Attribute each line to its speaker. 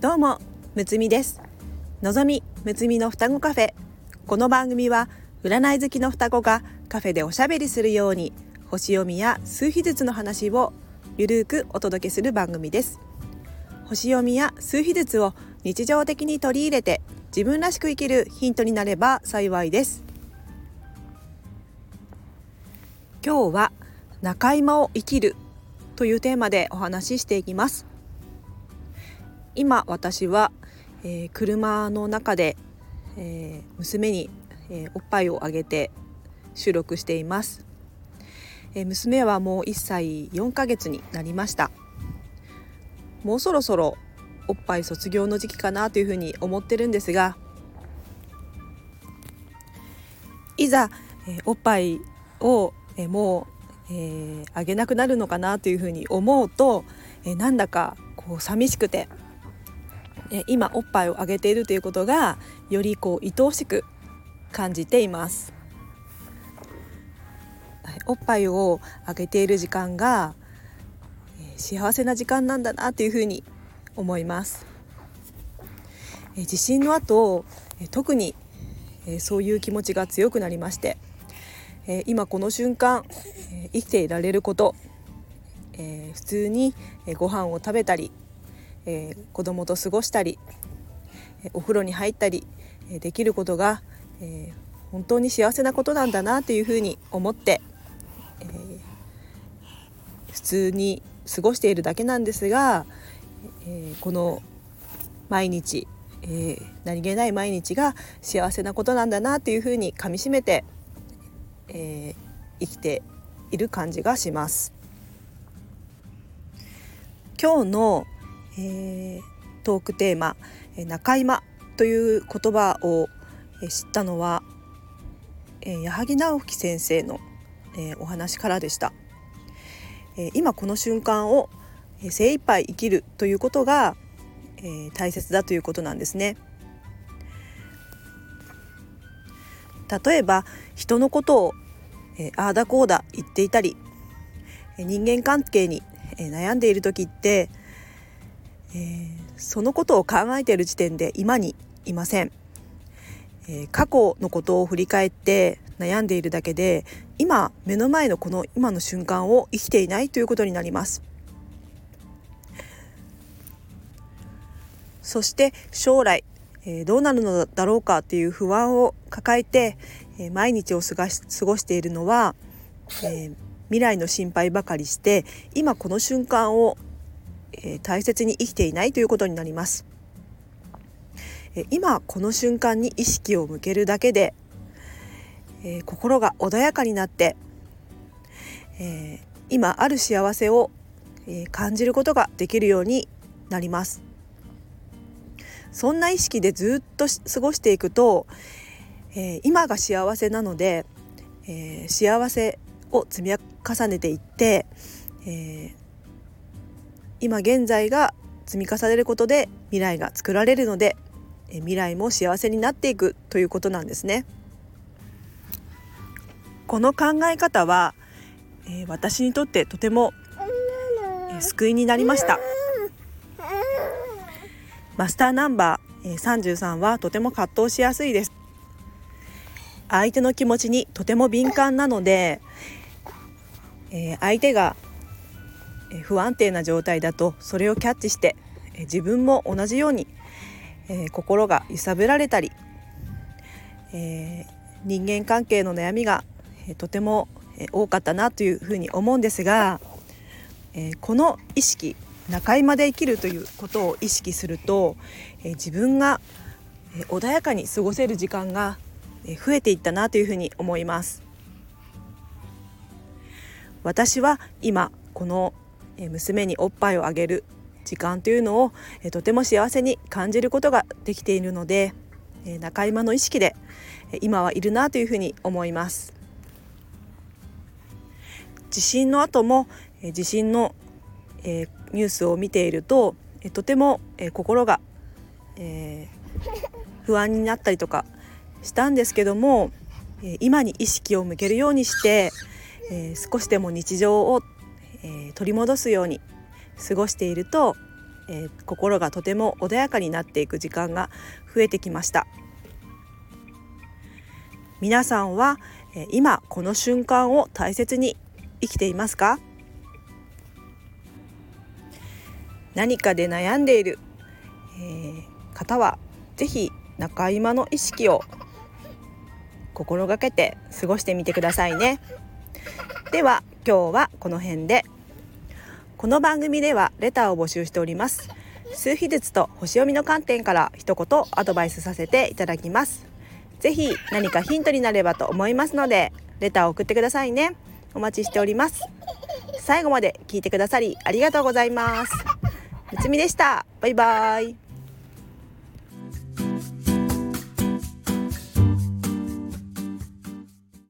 Speaker 1: どうもむつみです。のぞみむつみの双子カフェ。この番組は占い好きの双子がカフェでおしゃべりするように星読みや数秘術の話をゆるくお届けする番組です。星読みや数秘術を日常的に取り入れて自分らしく生きるヒントになれば幸いです。今日は中今を生きるというテーマでお話ししていきます。今私は、えー、車の中で、えー、娘に、えー、おっぱいをあげて収録しています、え娘はもう1歳4ヶ月になりました。もうそろそろおっぱい卒業の時期かなというふうに思ってるんですがいざ、えおっぱいを、えもう、えあげなくなるのかなというふうに思うと、えなんだかこう寂しくて今おっぱいをあげているということがよりこう愛おしく感じています。おっぱいをあげている時間が幸せな時間なんだなというふうに思います。地震の後特にそういう気持ちが強くなりまして今この瞬間生きていられること普通にご飯を食べたりえー、子供と過ごしたりお風呂に入ったりできることが、えー、本当に幸せなことなんだなというふうに思って、えー、普通に過ごしているだけなんですが、えー、この毎日、えー、何気ない毎日が幸せなことなんだなというふうにかみしめて、えー、生きている感じがします。今日のえー、トークテーマ「中今」という言葉を知ったのは、えー、矢作直樹先生の、えー、お話からでした、えー、今この瞬間を精一杯生きるということが、えー、大切だということなんですね。例えば人のことを、えー、ああだこうだ言っていたり人間関係に悩んでいる時ってえー、そのことを考えている時点で今にいません、えー、過去のことを振り返って悩んでいるだけで今目の前のこの今の瞬間を生きていないということになります。そして将来、えー、どうなるのだろうかっていう不安を抱えて、え、毎日を過ごし過ごしているのは、え、未来の心配ばかりして今この瞬間をえー、大切に生きていないということになります。えー、今この瞬間に意識を向けるだけで、えー、心が穏やかになって、え今ある幸せを、え感じることができるようになります。そんな意識でずっと過ごしていくと、え今が幸せなので、え幸せを積み重ねていって、えー、今現在が積み重ねることで未来が作られるので未来も幸せになっていくということなんですね。この考え方は、私にとってとても、救いになりました。マスターナンバー、33はとても葛藤しやすいです。相手の気持ちにとても敏感なので、相手が不安定な状態だとそれをキャッチして自分も同じように、えー、心が揺さぶられたり、えー、人間関係の悩みが、えー、とても多かったなというふうに思うんですが、えこの意識中居まで生きるということを意識すると、え自分が穏やかに過ごせる時間が増えていったなというふうに思います。私は今この娘におっぱいをあげる時間というのをとても幸せに感じることができているので中今の意識で今はいるなというふうに思います。地震の後も地震のニュースを見ているととても心が不安になったりとかしたんですけども今に意識を向けるようにして少しでも日常をえー、取り戻すように過ごしていると、えー、心がとても穏やかになっていく時間が増えてきました。皆さんは、えー、今この瞬間を大切に生きていますか？何かで悩んでいる、えー、方は是非中今の意識を心がけて過ごしてみてくださいね。では今日はこの辺で。この番組ではレターを募集しております。数秘術と星読みの観点から一言アドバイスさせていただきます。ぜひ何かヒントになればと思いますのでレターを送ってくださいね。お待ちしております。最後まで聞いてくださりありがとうございます。むつみでした。バイバイ。